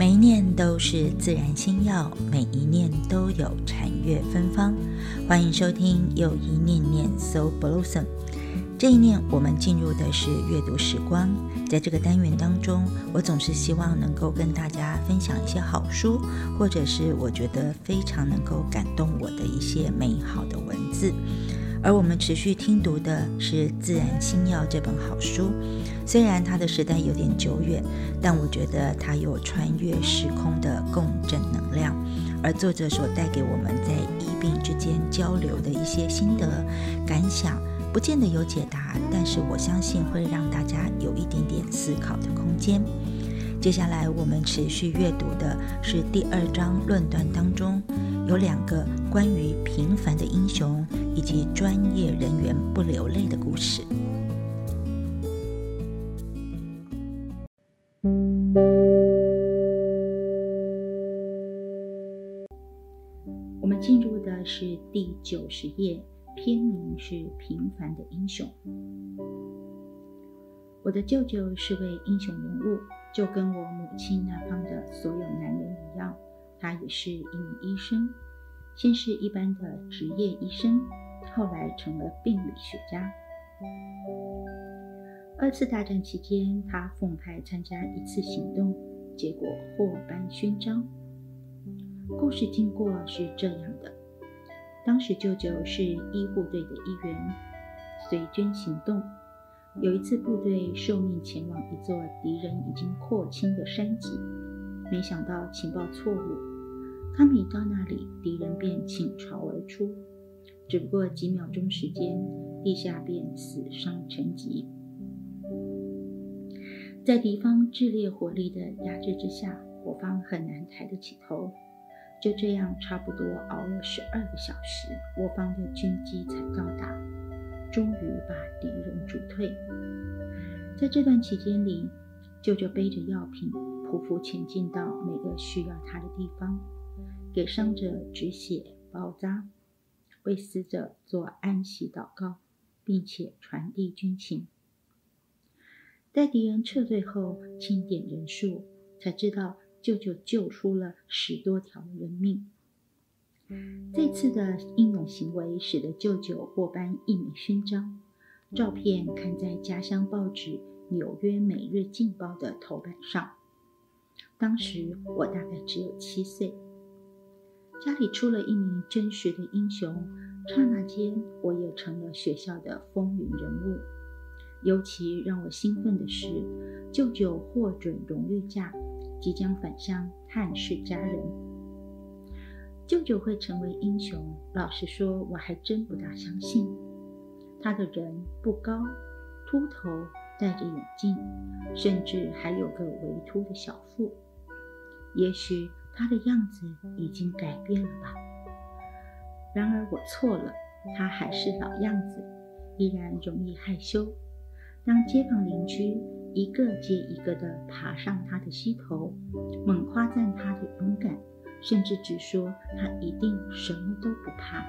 每一念都是自然心药，每一念都有禅悦芬芳。欢迎收听又一念念 So Blossom。这一念，我们进入的是阅读时光。在这个单元当中，我总是希望能够跟大家分享一些好书，或者是我觉得非常能够感动我的一些美好的文字。而我们持续听读的是《自然星耀》这本好书，虽然它的时代有点久远，但我觉得它有穿越时空的共振能量。而作者所带给我们在医病之间交流的一些心得感想，不见得有解答，但是我相信会让大家有一点点思考的空间。接下来我们持续阅读的是第二章论断当中有两个关于平凡的英雄。以及专业人员不流泪的故事。我们进入的是第九十页，篇名是《平凡的英雄》。我的舅舅是位英雄人物，就跟我母亲那方的所有男人一样，他也是一名医生，先是一般的职业医生。后来成了病理学家。二次大战期间，他奉派参加一次行动，结果获颁勋章。故事经过是这样的：当时舅舅是医护队的一员，随军行动。有一次，部队受命前往一座敌人已经扩清的山脊，没想到情报错误，他们一到那里，敌人便倾巢而出。只不过几秒钟时间，地下便死伤成疾。在敌方炽烈火力的压制之下，我方很难抬得起头。就这样，差不多熬了十二个小时，我方的军机才到达，终于把敌人逐退。在这段期间里，舅舅背着药品，匍匐前进到每个需要他的地方，给伤者止血包扎。为死者做安息祷告，并且传递军情。待敌人撤退后，清点人数，才知道舅舅救出了十多条人命。这次的英勇行为使得舅舅获颁一枚勋章，照片刊在家乡报纸《纽约每日镜报》的头版上。当时我大概只有七岁。家里出了一名真实的英雄，刹那间我也成了学校的风云人物。尤其让我兴奋的是，舅舅获准荣誉假，即将返乡探视家人。舅舅会成为英雄，老实说，我还真不大相信。他的人不高，秃头，戴着眼镜，甚至还有个微秃的小腹。也许。他的样子已经改变了吧？然而我错了，他还是老样子，依然容易害羞。当街坊邻居一个接一个地爬上他的膝头，猛夸赞他的勇敢，甚至直说他一定什么都不怕，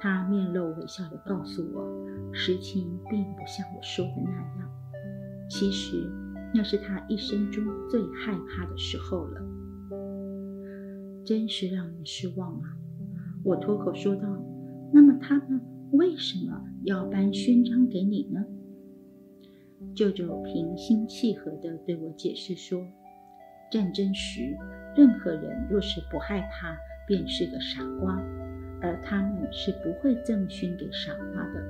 他面露微笑地告诉我，实情并不像我说的那样。其实那是他一生中最害怕的时候了。真是让人失望啊！我脱口说道：“那么他们为什么要颁勋章给你呢？”舅舅平心气和地对我解释说：“战争时，任何人若是不害怕，便是个傻瓜，而他们是不会赠勋给傻瓜的。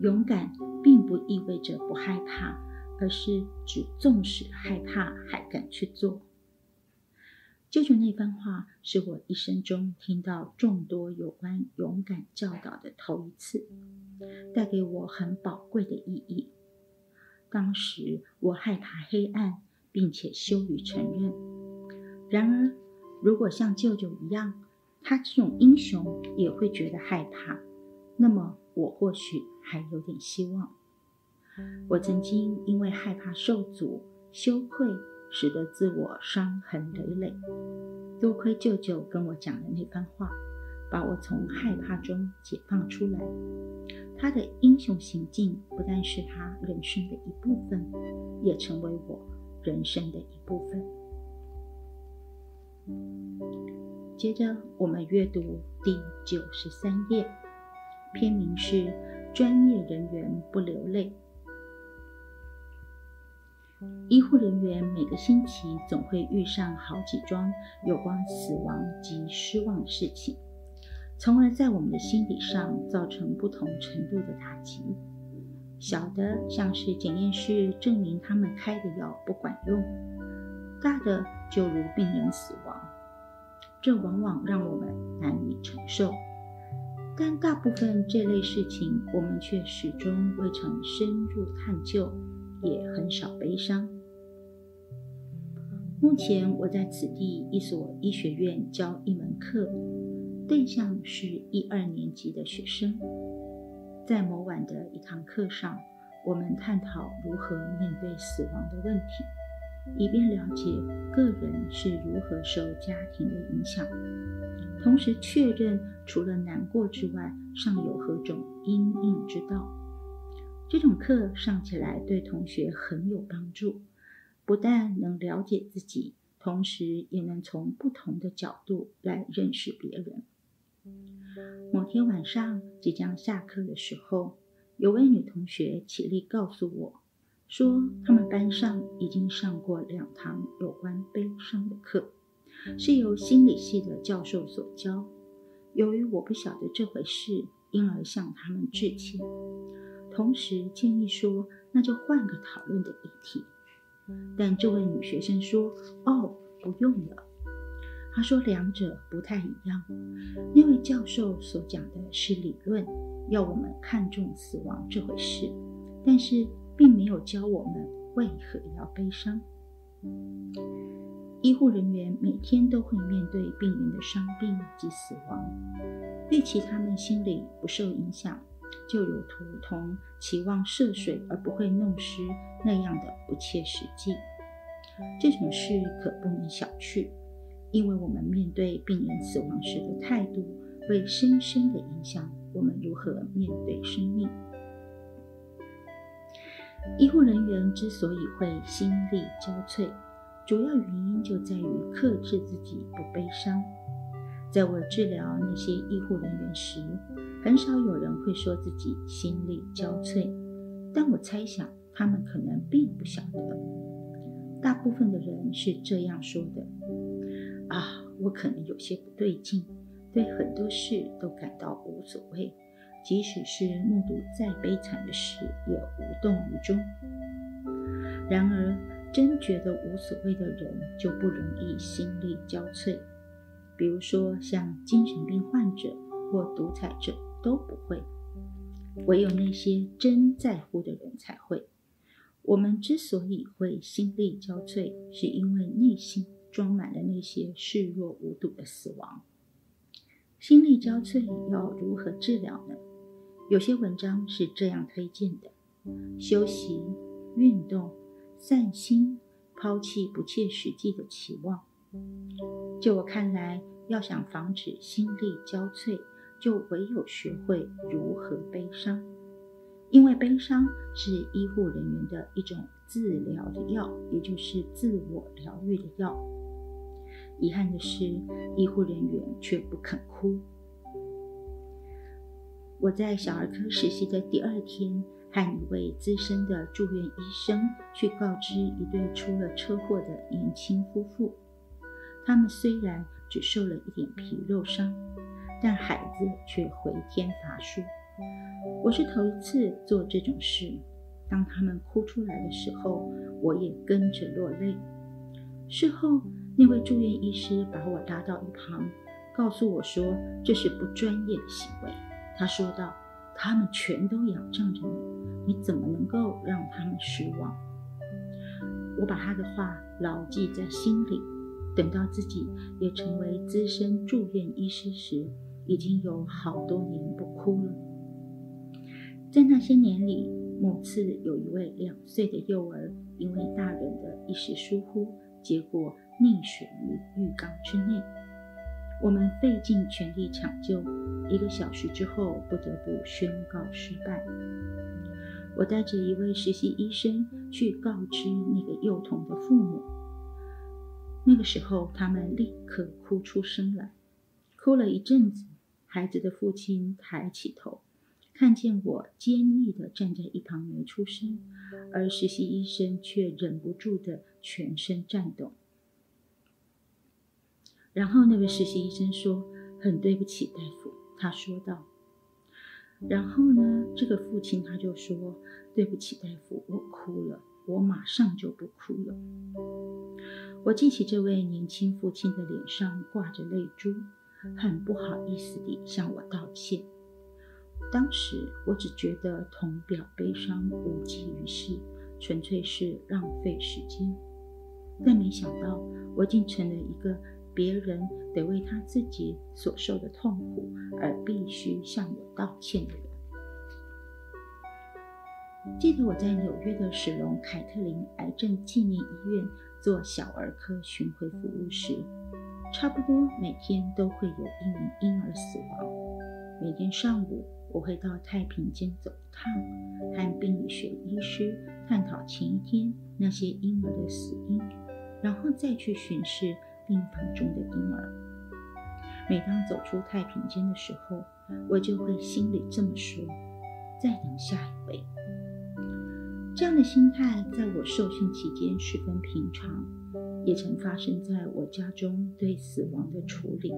勇敢并不意味着不害怕，而是指纵使害怕还敢去做。”舅舅那番话是我一生中听到众多有关勇敢教导的头一次，带给我很宝贵的意义。当时我害怕黑暗，并且羞于承认。然而，如果像舅舅一样，他这种英雄也会觉得害怕，那么我或许还有点希望。我曾经因为害怕受阻、羞愧。使得自我伤痕累累。多亏舅舅跟我讲的那番话，把我从害怕中解放出来。他的英雄行径不但是他人生的一部分，也成为我人生的一部分。接着，我们阅读第九十三页，篇名是《专业人员不流泪》。医护人员每个星期总会遇上好几桩有关死亡及失望的事情，从而在我们的心理上造成不同程度的打击。小的像是检验室证明他们开的药不管用，大的就如病人死亡，这往往让我们难以承受。但大部分这类事情，我们却始终未曾深入探究。也很少悲伤。目前我在此地一所医学院教一门课，对象是一二年级的学生。在某晚的一堂课上，我们探讨如何面对死亡的问题，以便了解个人是如何受家庭的影响，同时确认除了难过之外，尚有何种因应之道。这种课上起来对同学很有帮助，不但能了解自己，同时也能从不同的角度来认识别人。某天晚上即将下课的时候，有位女同学起立告诉我，说他们班上已经上过两堂有关悲伤的课，是由心理系的教授所教。由于我不晓得这回事，因而向他们致歉。同时建议说：“那就换个讨论的议题。”但这位女学生说：“哦，不用了。”她说：“两者不太一样。那位教授所讲的是理论，要我们看重死亡这回事，但是并没有教我们为何要悲伤。医护人员每天都会面对病人的伤病及死亡，预期他们心里不受影响。”就如同期望涉水而不会弄湿那样的不切实际。这种事可不能小觑，因为我们面对病人死亡时的态度，会深深的影响我们如何面对生命。医护人员之所以会心力交瘁，主要原因就在于克制自己不悲伤。在我治疗那些医护人员时，很少有人会说自己心力交瘁，但我猜想他们可能并不晓得。大部分的人是这样说的：“啊，我可能有些不对劲，对很多事都感到无所谓，即使是目睹再悲惨的事也无动于衷。”然而，真觉得无所谓的人就不容易心力交瘁。比如说，像精神病患者或独裁者都不会，唯有那些真在乎的人才会。我们之所以会心力交瘁，是因为内心装满了那些视若无睹的死亡。心力交瘁要如何治疗呢？有些文章是这样推荐的：休息、运动、散心，抛弃不切实际的期望。就我看来。要想防止心力交瘁，就唯有学会如何悲伤，因为悲伤是医护人员的一种治疗的药，也就是自我疗愈的药。遗憾的是，医护人员却不肯哭。我在小儿科实习的第二天，和一位资深的住院医生去告知一对出了车祸的年轻夫妇，他们虽然。只受了一点皮肉伤，但孩子却回天乏术。我是头一次做这种事。当他们哭出来的时候，我也跟着落泪。事后，那位住院医师把我拉到一旁，告诉我说这是不专业的行为。他说道：“他们全都仰仗着你，你怎么能够让他们失望？”我把他的话牢记在心里。等到自己也成为资深住院医师时，已经有好多年不哭了。在那些年里，某次有一位两岁的幼儿，因为大人的一时疏忽，结果溺水于浴缸之内。我们费尽全力抢救，一个小时之后不得不宣告失败。我带着一位实习医生去告知那个幼童的父母。那个时候，他们立刻哭出声来，哭了一阵子。孩子的父亲抬起头，看见我坚毅地站在一旁没出声，而实习医生却忍不住的全身颤抖。然后那位实习医生说：“很对不起，大夫。”他说道。然后呢，这个父亲他就说：“对不起，大夫，我哭了，我马上就不哭了。”我记起这位年轻父亲的脸上挂着泪珠，很不好意思地向我道歉。当时我只觉得同表悲伤无济于事，纯粹是浪费时间，但没想到我竟成了一个。别人得为他自己所受的痛苦而必须向我道歉的人。记得我在纽约的史隆凯特琳癌症纪念医院做小儿科巡回服务时，差不多每天都会有一名婴儿死亡。每天上午，我会到太平间走一趟，和病理学医师探讨前一天那些婴儿的死因，然后再去巡视。病房中的婴儿。每当走出太平间的时候，我就会心里这么说：“再等下一位。”这样的心态在我受训期间十分平常，也曾发生在我家中对死亡的处理。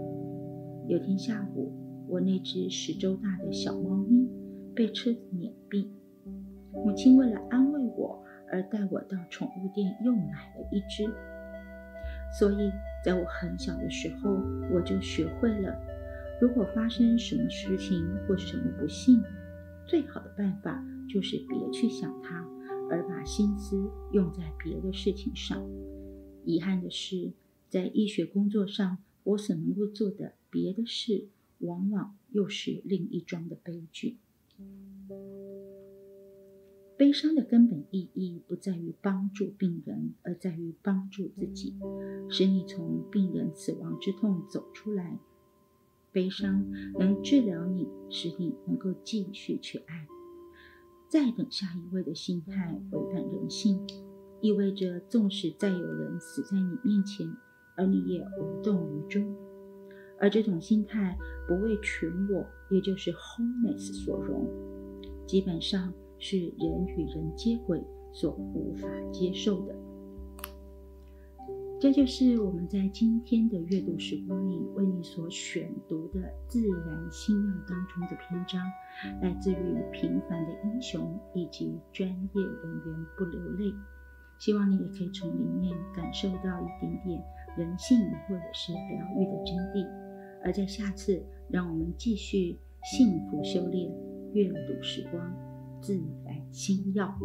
有天下午，我那只十周大的小猫咪被车子碾毙，母亲为了安慰我而带我到宠物店又买了一只。所以，在我很小的时候，我就学会了，如果发生什么事情或什么不幸，最好的办法就是别去想它，而把心思用在别的事情上。遗憾的是，在医学工作上，我所能够做的别的事，往往又是另一桩的悲剧。悲伤的根本意义不在于帮助病人，而在于帮助自己，使你从病人死亡之痛走出来。悲伤能治疗你，使你能够继续去爱。再等下一位的心态违反人性，意味着纵使再有人死在你面前，而你也无动于衷。而这种心态不为全我，也就是 wholeness 所容，基本上。是人与人接轨所无法接受的。这就是我们在今天的阅读时光里为你所选读的《自然星耀》当中的篇章，来自于《平凡的英熊以及专业人员不流泪希望你也可以从里面感受到一点点人性或者是疗愈的真谛。而在下次让我们继续幸福修炼阅读时光自然心药。